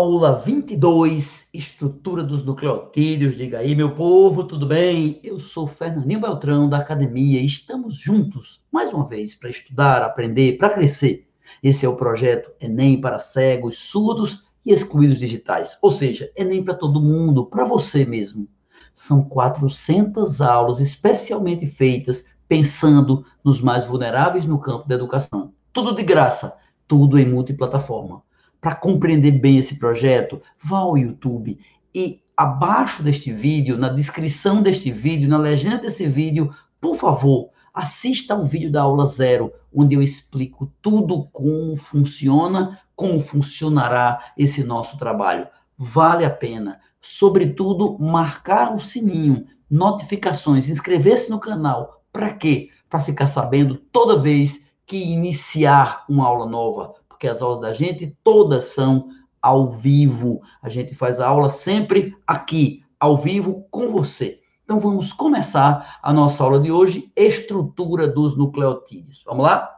Aula 22, estrutura dos nucleotídeos. Diga aí, meu povo, tudo bem? Eu sou Fernandinho Beltrão, da academia, e estamos juntos, mais uma vez, para estudar, aprender, para crescer. Esse é o projeto Enem para cegos, surdos e excluídos digitais. Ou seja, Enem para todo mundo, para você mesmo. São 400 aulas especialmente feitas pensando nos mais vulneráveis no campo da educação. Tudo de graça, tudo em multiplataforma. Para compreender bem esse projeto, vá ao YouTube e abaixo deste vídeo, na descrição deste vídeo, na legenda desse vídeo, por favor, assista ao vídeo da aula zero, onde eu explico tudo como funciona, como funcionará esse nosso trabalho. Vale a pena. Sobretudo, marcar o sininho, notificações, inscrever-se no canal. Para quê? Para ficar sabendo toda vez que iniciar uma aula nova porque as aulas da gente todas são ao vivo. A gente faz a aula sempre aqui, ao vivo, com você. Então vamos começar a nossa aula de hoje, estrutura dos nucleotídeos. Vamos lá?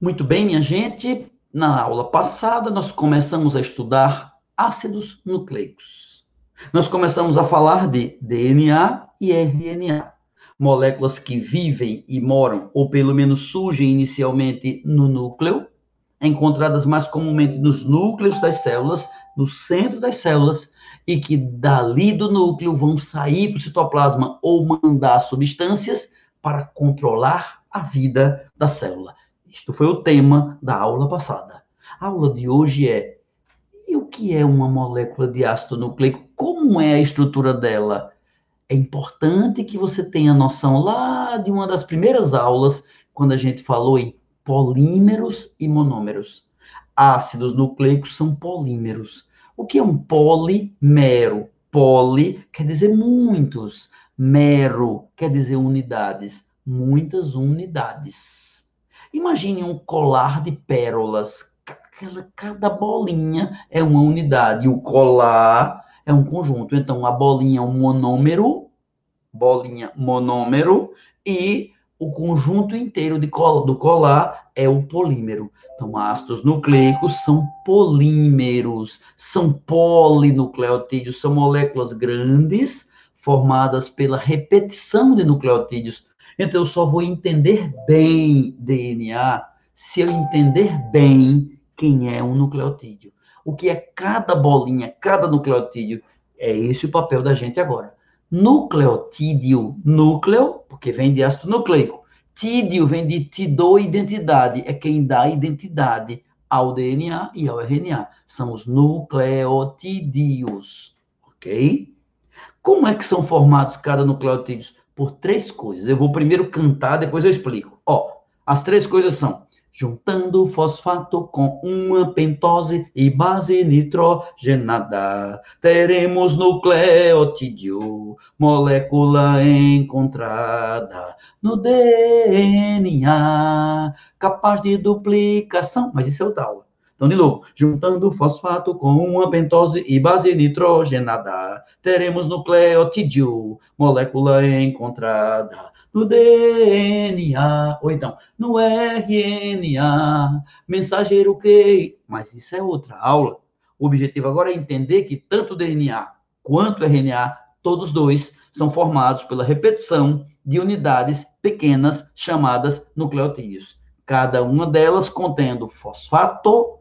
Muito bem, minha gente. Na aula passada, nós começamos a estudar ácidos nucleicos. Nós começamos a falar de DNA e RNA moléculas que vivem e moram, ou pelo menos surgem inicialmente no núcleo, encontradas mais comumente nos núcleos das células, no centro das células, e que dali do núcleo vão sair para o citoplasma ou mandar substâncias para controlar a vida da célula. Isto foi o tema da aula passada. A aula de hoje é: e o que é uma molécula de ácido nucleico? Como é a estrutura dela? É importante que você tenha noção lá de uma das primeiras aulas, quando a gente falou em polímeros e monômeros. Ácidos nucleicos são polímeros. O que é um polimero? Poli quer dizer muitos, mero quer dizer unidades, muitas unidades. Imagine um colar de pérolas. Cada bolinha é uma unidade. O colar é um conjunto. Então, a bolinha é um monômero, bolinha monômero, e o conjunto inteiro de cola, do colar é o polímero. Então, ácidos nucleicos são polímeros, são polinucleotídeos, são moléculas grandes formadas pela repetição de nucleotídeos. Então, eu só vou entender bem DNA se eu entender bem quem é um nucleotídeo o que é cada bolinha, cada nucleotídeo. É esse o papel da gente agora. Nucleotídeo, núcleo, porque vem de ácido nucleico. Tídeo vem de te dou identidade, é quem dá identidade ao DNA e ao RNA. São os nucleotídeos, ok? Como é que são formados cada nucleotídeo? Por três coisas. Eu vou primeiro cantar, depois eu explico. Ó, as três coisas são juntando fosfato com uma pentose e base nitrogenada, teremos nucleotídeo, molécula encontrada no DNA, capaz de duplicação. Mas isso é outra aula. Então, de novo, juntando fosfato com uma pentose e base nitrogenada, teremos nucleotídeo, molécula encontrada no DNA, ou então no RNA, mensageiro que. Mas isso é outra aula. O objetivo agora é entender que tanto DNA quanto RNA, todos dois, são formados pela repetição de unidades pequenas chamadas nucleotídeos. Cada uma delas contendo fosfato,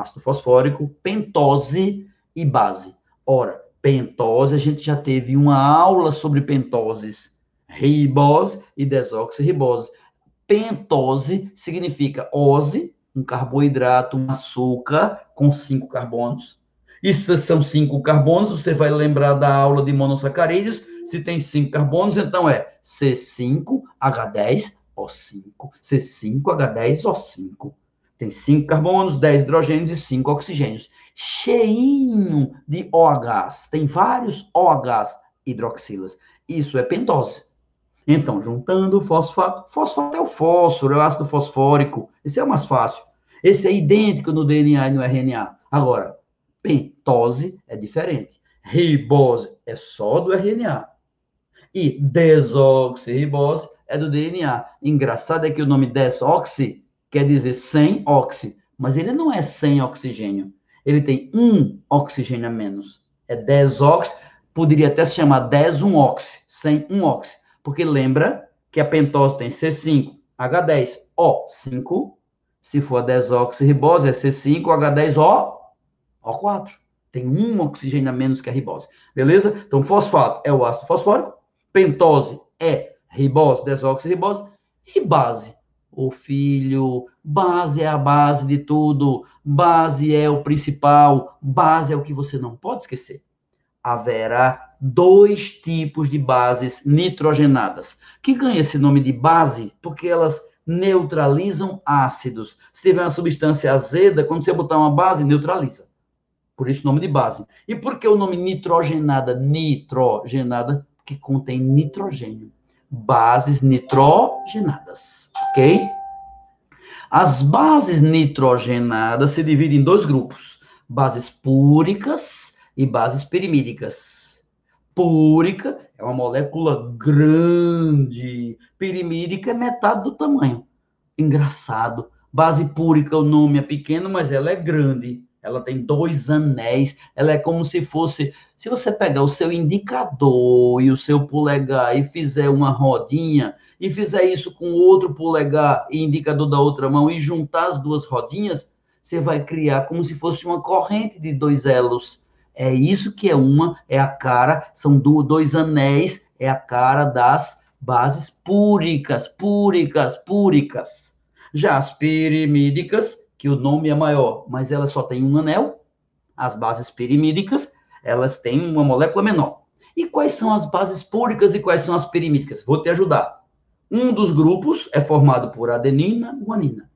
ácido fosfórico, pentose e base. Ora, pentose, a gente já teve uma aula sobre pentoses ribose e desoxirribose. Pentose significa ose, um carboidrato, um açúcar com cinco carbonos. E se são cinco carbonos, você vai lembrar da aula de monossacarídeos. Se tem cinco carbonos, então é C5H10O5. C5H10O5. Tem cinco carbonos, 10 hidrogênios e cinco oxigênios. Cheinho de OHs. Tem vários OHs hidroxilas. Isso é pentose. Então, juntando fosfato, fosfato é o fósforo, é o ácido fosfórico. Esse é o mais fácil. Esse é idêntico no DNA e no RNA. Agora, pentose é diferente. Ribose é só do RNA. E desoxirribose é do DNA. Engraçado é que o nome desoxi quer dizer sem oxi, mas ele não é sem oxigênio. Ele tem um oxigênio a menos. É 10 ox, poderia até se chamar 10 1 ox, sem um ox. Porque lembra que a pentose tem C5, H10, O5. Se for a 10-oxirribose, é C5, H10O, O4. Tem um oxigênio a menos que a ribose. Beleza? Então, fosfato é o ácido fosfórico. Pentose é ribose, desoxirribose. E base. O filho, base é a base de tudo. Base é o principal. Base é o que você não pode esquecer. Haverá dois tipos de bases nitrogenadas, que ganha esse nome de base porque elas neutralizam ácidos. Se tiver uma substância azeda, quando você botar uma base, neutraliza. Por isso o nome de base. E por que o nome nitrogenada? Nitrogenada, porque contém nitrogênio. Bases nitrogenadas, ok? As bases nitrogenadas se dividem em dois grupos: bases púricas e bases perimídicas. Púrica é uma molécula grande, perimídica é metade do tamanho. Engraçado. Base púrica, o nome é pequeno, mas ela é grande. Ela tem dois anéis. Ela é como se fosse. Se você pegar o seu indicador e o seu polegar e fizer uma rodinha, e fizer isso com outro polegar e indicador da outra mão e juntar as duas rodinhas, você vai criar como se fosse uma corrente de dois elos. É isso que é uma, é a cara, são dois anéis, é a cara das bases púricas, púricas, púricas. Já as pirimídicas que o nome é maior, mas ela só tem um anel. As bases pirimídicas, elas têm uma molécula menor. E quais são as bases púricas e quais são as pirimídicas? Vou te ajudar. Um dos grupos é formado por adenina, guanina.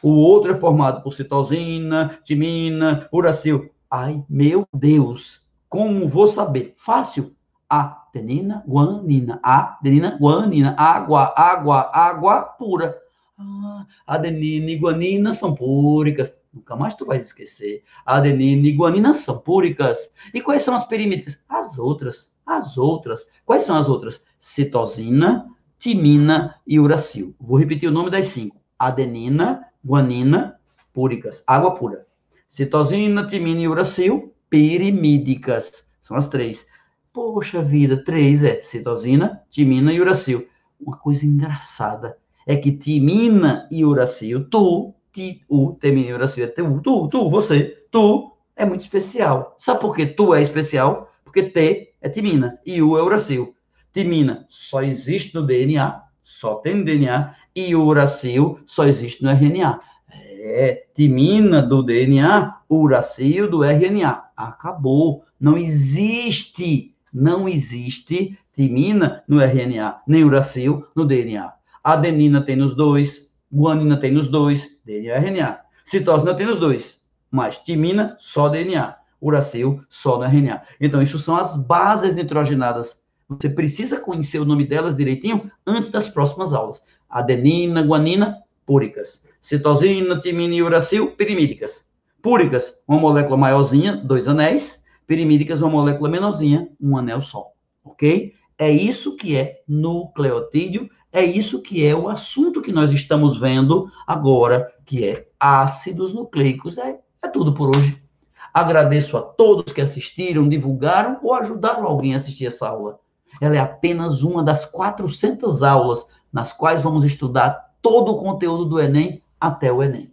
O outro é formado por citosina, timina, uracil. Ai, meu Deus, como vou saber? Fácil. Adenina, guanina. Adenina, guanina. Água, água, água pura. Ah, adenina e guanina são púricas. Nunca mais tu vais esquecer. Adenina e guanina são púricas. E quais são as perimídicas? As outras. As outras. Quais são as outras? Citosina, timina e uracil. Vou repetir o nome das cinco. Adenina, guanina, púricas. Água pura. Citosina, timina e uracil, pirimídicas. São as três. Poxa vida, três é citosina, timina e uracil. Uma coisa engraçada é que timina e uracil, tu, ti, u, timina e uracil é tu, tu, tu, você, tu, é muito especial. Sabe por que tu é especial? Porque T é timina e U é uracil. Timina só existe no DNA, só tem no DNA, e uracil só existe no RNA. É, timina do DNA, uracil do RNA. Acabou. Não existe, não existe timina no RNA, nem uracil no DNA. Adenina tem nos dois, guanina tem nos dois, DNA e RNA. Citosina tem nos dois, mas timina só DNA, uracil só no RNA. Então, isso são as bases nitrogenadas. Você precisa conhecer o nome delas direitinho antes das próximas aulas. Adenina, guanina, púricas. Citosina, timina e uracil, pirimídicas. Púricas, uma molécula maiorzinha, dois anéis. Pirimídicas, uma molécula menorzinha, um anel só. Ok? É isso que é nucleotídeo é isso que é o assunto que nós estamos vendo agora, que é ácidos nucleicos. É, é tudo por hoje. Agradeço a todos que assistiram, divulgaram ou ajudaram alguém a assistir essa aula. Ela é apenas uma das 400 aulas nas quais vamos estudar todo o conteúdo do Enem até o Enem.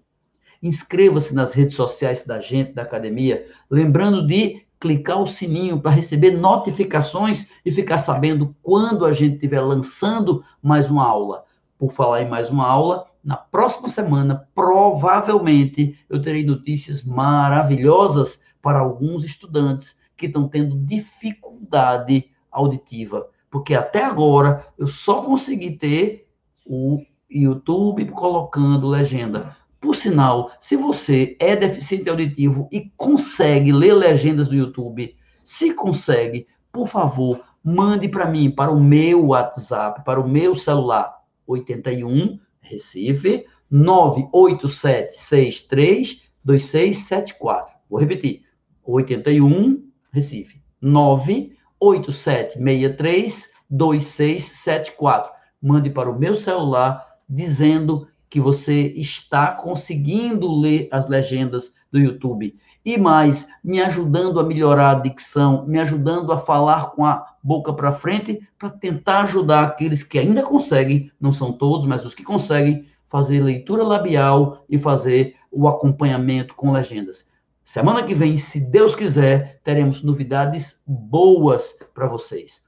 Inscreva-se nas redes sociais da gente, da academia, lembrando de clicar o sininho para receber notificações e ficar sabendo quando a gente estiver lançando mais uma aula. Por falar em mais uma aula, na próxima semana, provavelmente, eu terei notícias maravilhosas para alguns estudantes que estão tendo dificuldade auditiva. Porque até agora eu só consegui ter o YouTube colocando legenda. Por sinal, se você é deficiente auditivo e consegue ler legendas do YouTube, se consegue, por favor, mande para mim, para o meu WhatsApp, para o meu celular, 81 Recife 987632674. Vou repetir. 81 Recife 987632674. Mande para o meu celular dizendo que você está conseguindo ler as legendas do YouTube. E mais, me ajudando a melhorar a dicção, me ajudando a falar com a boca para frente, para tentar ajudar aqueles que ainda conseguem, não são todos, mas os que conseguem, fazer leitura labial e fazer o acompanhamento com legendas. Semana que vem, se Deus quiser, teremos novidades boas para vocês.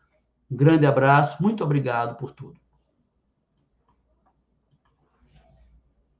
Um grande abraço, muito obrigado por tudo.